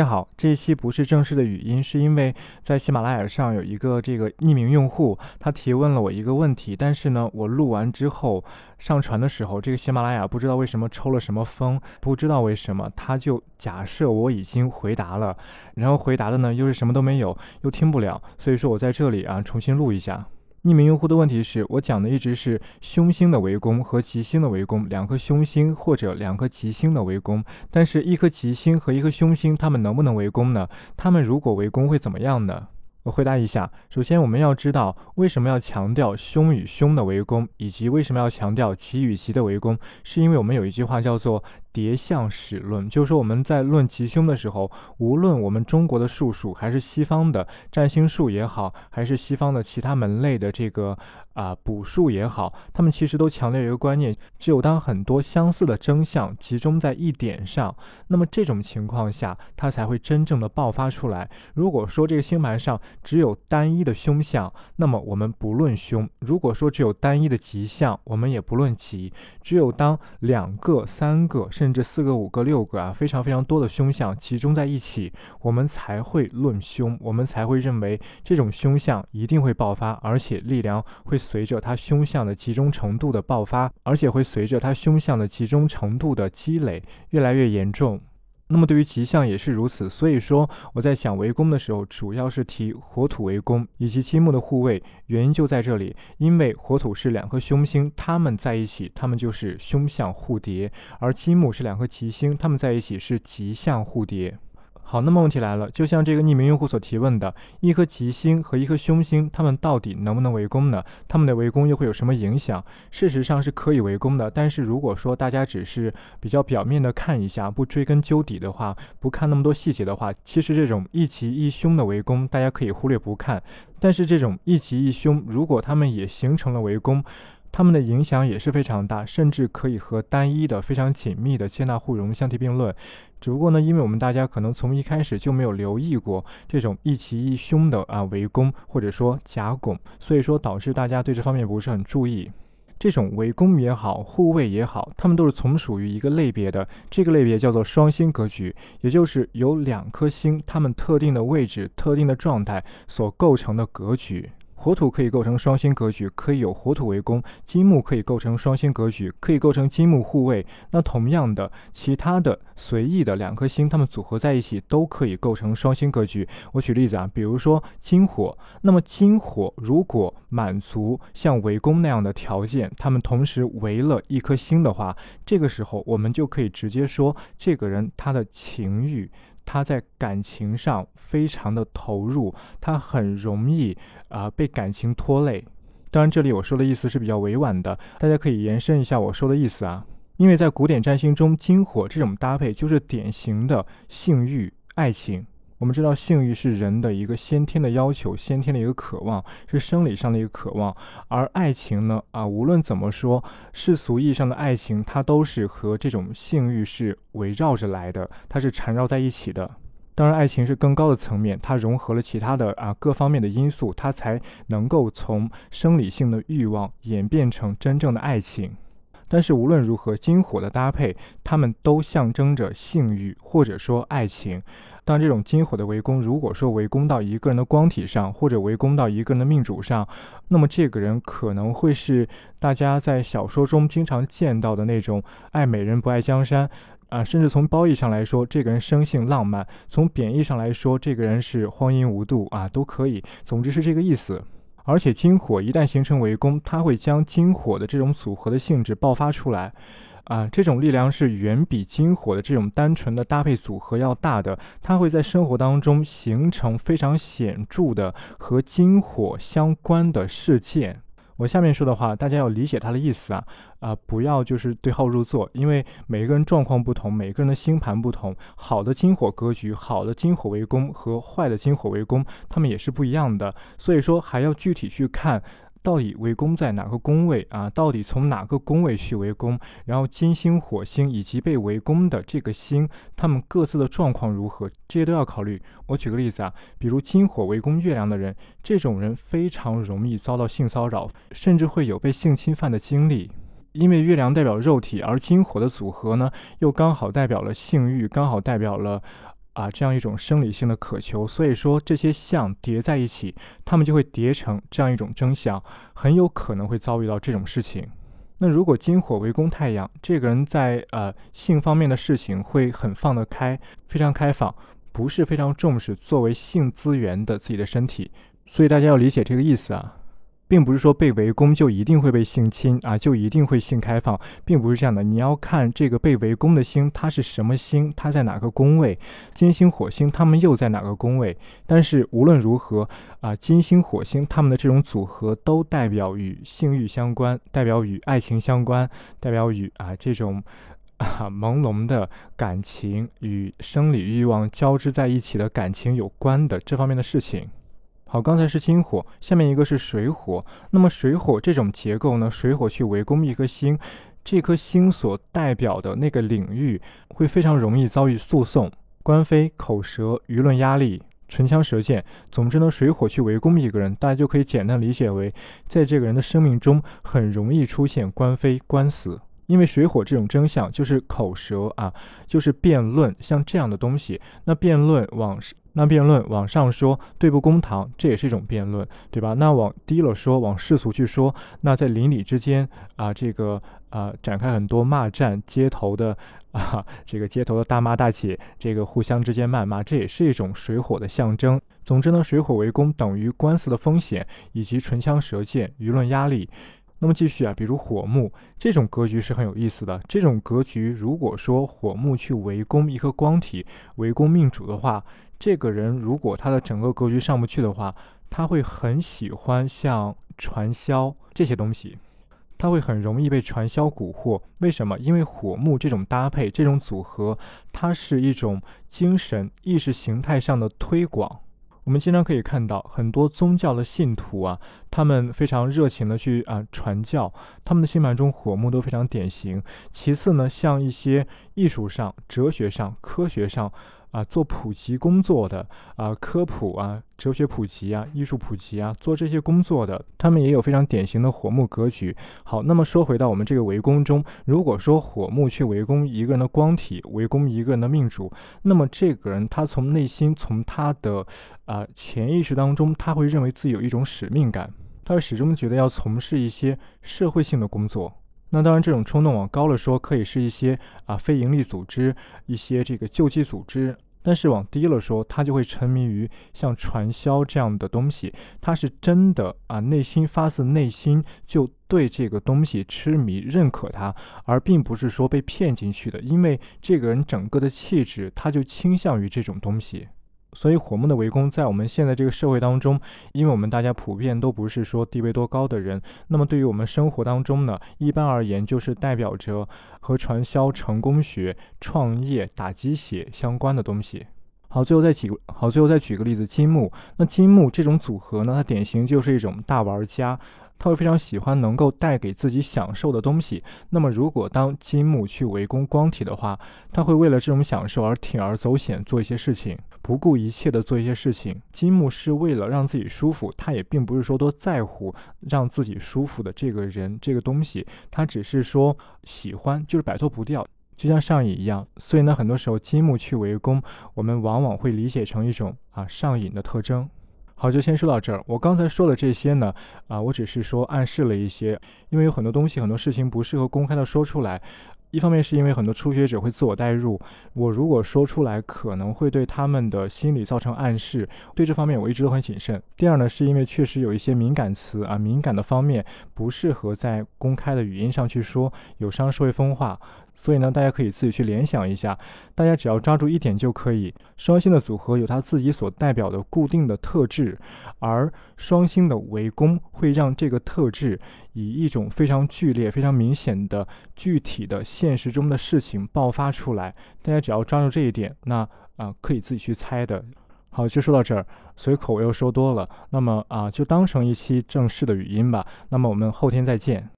大家好，这一期不是正式的语音，是因为在喜马拉雅上有一个这个匿名用户，他提问了我一个问题，但是呢，我录完之后上传的时候，这个喜马拉雅不知道为什么抽了什么风，不知道为什么他就假设我已经回答了，然后回答的呢又是什么都没有，又听不了，所以说我在这里啊重新录一下。匿名用户的问题是我讲的一直是凶星的围攻和吉星的围攻，两颗凶星或者两颗吉星的围攻，但是一颗吉星和一颗凶星，它们能不能围攻呢？它们如果围攻会怎么样呢？我回答一下，首先我们要知道为什么要强调凶与凶的围攻，以及为什么要强调吉与吉的围攻，是因为我们有一句话叫做。叠象史论，就是说我们在论吉凶的时候，无论我们中国的术数，还是西方的占星术也好，还是西方的其他门类的这个啊卜术也好，他们其实都强调一个观念：只有当很多相似的真相集中在一点上，那么这种情况下，它才会真正的爆发出来。如果说这个星盘上只有单一的凶相，那么我们不论凶；如果说只有单一的吉相，我们也不论吉。只有当两个、三个。甚至四个、五个、六个啊，非常非常多的凶相集中在一起，我们才会论凶，我们才会认为这种凶相一定会爆发，而且力量会随着它凶相的集中程度的爆发，而且会随着它凶相的集中程度的积累越来越严重。那么对于吉象也是如此，所以说我在想围攻的时候，主要是提火土围攻以及金木的护卫，原因就在这里，因为火土是两颗凶星，它们在一起，它们就是凶相互叠，而金木是两颗吉星，它们在一起是吉相互叠。好，那么问题来了，就像这个匿名用户所提问的，一颗吉星和一颗凶星，它们到底能不能围攻呢？它们的围攻又会有什么影响？事实上是可以围攻的，但是如果说大家只是比较表面的看一下，不追根究底的话，不看那么多细节的话，其实这种一吉一凶的围攻，大家可以忽略不看。但是这种一吉一凶，如果他们也形成了围攻，他们的影响也是非常大，甚至可以和单一的非常紧密的接纳互融相提并论。只不过呢，因为我们大家可能从一开始就没有留意过这种一奇一凶的啊围攻或者说夹拱，所以说导致大家对这方面不是很注意。这种围攻也好，护卫也好，他们都是从属于一个类别的，这个类别叫做双星格局，也就是由两颗星它们特定的位置、特定的状态所构成的格局。火土可以构成双星格局，可以有火土为攻；金木可以构成双星格局，可以构成金木护卫。那同样的，其他的随意的两颗星，它们组合在一起都可以构成双星格局。我举例子啊，比如说金火，那么金火如果满足像围攻那样的条件，他们同时围了一颗星的话，这个时候我们就可以直接说，这个人他的情欲。他在感情上非常的投入，他很容易啊被感情拖累。当然，这里我说的意思是比较委婉的，大家可以延伸一下我说的意思啊。因为在古典占星中，金火这种搭配就是典型的性欲、爱情。我们知道性欲是人的一个先天的要求，先天的一个渴望，是生理上的一个渴望。而爱情呢，啊，无论怎么说，世俗意义上的爱情，它都是和这种性欲是围绕着来的，它是缠绕在一起的。当然，爱情是更高的层面，它融合了其他的啊各方面的因素，它才能够从生理性的欲望演变成真正的爱情。但是无论如何，金火的搭配，它们都象征着性欲或者说爱情。当这种金火的围攻，如果说围攻到一个人的光体上，或者围攻到一个人的命主上，那么这个人可能会是大家在小说中经常见到的那种爱美人不爱江山啊，甚至从褒义上来说，这个人生性浪漫；从贬义上来说，这个人是荒淫无度啊，都可以。总之是这个意思。而且金火一旦形成围攻，它会将金火的这种组合的性质爆发出来，啊，这种力量是远比金火的这种单纯的搭配组合要大的，它会在生活当中形成非常显著的和金火相关的事件。我下面说的话，大家要理解它的意思啊，啊，不要就是对号入座，因为每个人状况不同，每个人的星盘不同，好的金火格局，好的金火为攻和坏的金火为攻，他们也是不一样的，所以说还要具体去看。到底围攻在哪个宫位啊？到底从哪个宫位去围攻？然后金星、火星以及被围攻的这个星，他们各自的状况如何？这些都要考虑。我举个例子啊，比如金火围攻月亮的人，这种人非常容易遭到性骚扰，甚至会有被性侵犯的经历。因为月亮代表肉体，而金火的组合呢，又刚好代表了性欲，刚好代表了啊这样一种生理性的渴求，所以说这些像叠在一起，他们就会叠成这样一种真相，很有可能会遭遇到这种事情。那如果金火为攻太阳，这个人在呃性方面的事情会很放得开，非常开放，不是非常重视作为性资源的自己的身体，所以大家要理解这个意思啊。并不是说被围攻就一定会被性侵啊，就一定会性开放，并不是这样的。你要看这个被围攻的星，它是什么星，它在哪个宫位，金星、火星，它们又在哪个宫位？但是无论如何啊，金星、火星它们的这种组合都代表与性欲相关，代表与爱情相关，代表与啊这种啊朦胧的感情与生理欲望交织在一起的感情有关的这方面的事情。好，刚才是金火，下面一个是水火。那么水火这种结构呢？水火去围攻一颗星，这颗星所代表的那个领域会非常容易遭遇诉讼、官非、口舌、舆论压力、唇枪舌剑。总之呢，水火去围攻一个人，大家就可以简单理解为，在这个人的生命中很容易出现官非、官司。因为水火这种真相就是口舌啊，就是辩论，像这样的东西。那辩论往那辩论往上说对簿公堂，这也是一种辩论，对吧？那往低了说，往世俗去说，那在邻里之间啊，这个啊展开很多骂战，街头的 啊这个街头的大妈大姐，这个互相之间谩骂，这也是一种水火的象征。总之呢，水火为攻等于官司的风险以及唇枪舌剑、舆论压力。那么继续啊，比如火木这种格局是很有意思的。这种格局，如果说火木去围攻一颗光体，围攻命主的话，这个人如果他的整个格局上不去的话，他会很喜欢像传销这些东西，他会很容易被传销蛊惑。为什么？因为火木这种搭配、这种组合，它是一种精神意识形态上的推广。我们经常可以看到很多宗教的信徒啊，他们非常热情的去啊传教，他们的星盘中火木都非常典型。其次呢，像一些艺术上、哲学上、科学上。啊，做普及工作的啊，科普啊，哲学普及啊，艺术普及啊，做这些工作的，他们也有非常典型的火木格局。好，那么说回到我们这个围攻中，如果说火木去围攻一个人的光体，围攻一个人的命主，那么这个人他从内心，从他的啊潜意识当中，他会认为自己有一种使命感，他始终觉得要从事一些社会性的工作。那当然，这种冲动往高了说，可以是一些啊非营利组织、一些这个救济组织；但是往低了说，他就会沉迷于像传销这样的东西。他是真的啊，内心发自内心就对这个东西痴迷、认可它，而并不是说被骗进去的。因为这个人整个的气质，他就倾向于这种东西。所以火木的围攻在我们现在这个社会当中，因为我们大家普遍都不是说地位多高的人，那么对于我们生活当中呢，一般而言就是代表着和传销、成功学、创业、打鸡血相关的东西。好，最后再举好，最后再举个例子，金木。那金木这种组合呢，它典型就是一种大玩家。他会非常喜欢能够带给自己享受的东西。那么，如果当金木去围攻光体的话，他会为了这种享受而铤而走险，做一些事情，不顾一切的做一些事情。金木是为了让自己舒服，他也并不是说多在乎让自己舒服的这个人这个东西，他只是说喜欢，就是摆脱不掉，就像上瘾一样。所以呢，很多时候金木去围攻，我们往往会理解成一种啊上瘾的特征。好，就先说到这儿。我刚才说的这些呢，啊，我只是说暗示了一些，因为有很多东西、很多事情不适合公开的说出来。一方面是因为很多初学者会自我代入，我如果说出来，可能会对他们的心理造成暗示，对这方面我一直都很谨慎。第二呢，是因为确实有一些敏感词啊，敏感的方面不适合在公开的语音上去说，有伤社会风化。所以呢，大家可以自己去联想一下，大家只要抓住一点就可以。双星的组合有它自己所代表的固定的特质，而双星的围攻会让这个特质以一种非常剧烈、非常明显的具体的现实中的事情爆发出来。大家只要抓住这一点，那啊可以自己去猜的。好，就说到这儿，随口我又说多了，那么啊就当成一期正式的语音吧。那么我们后天再见。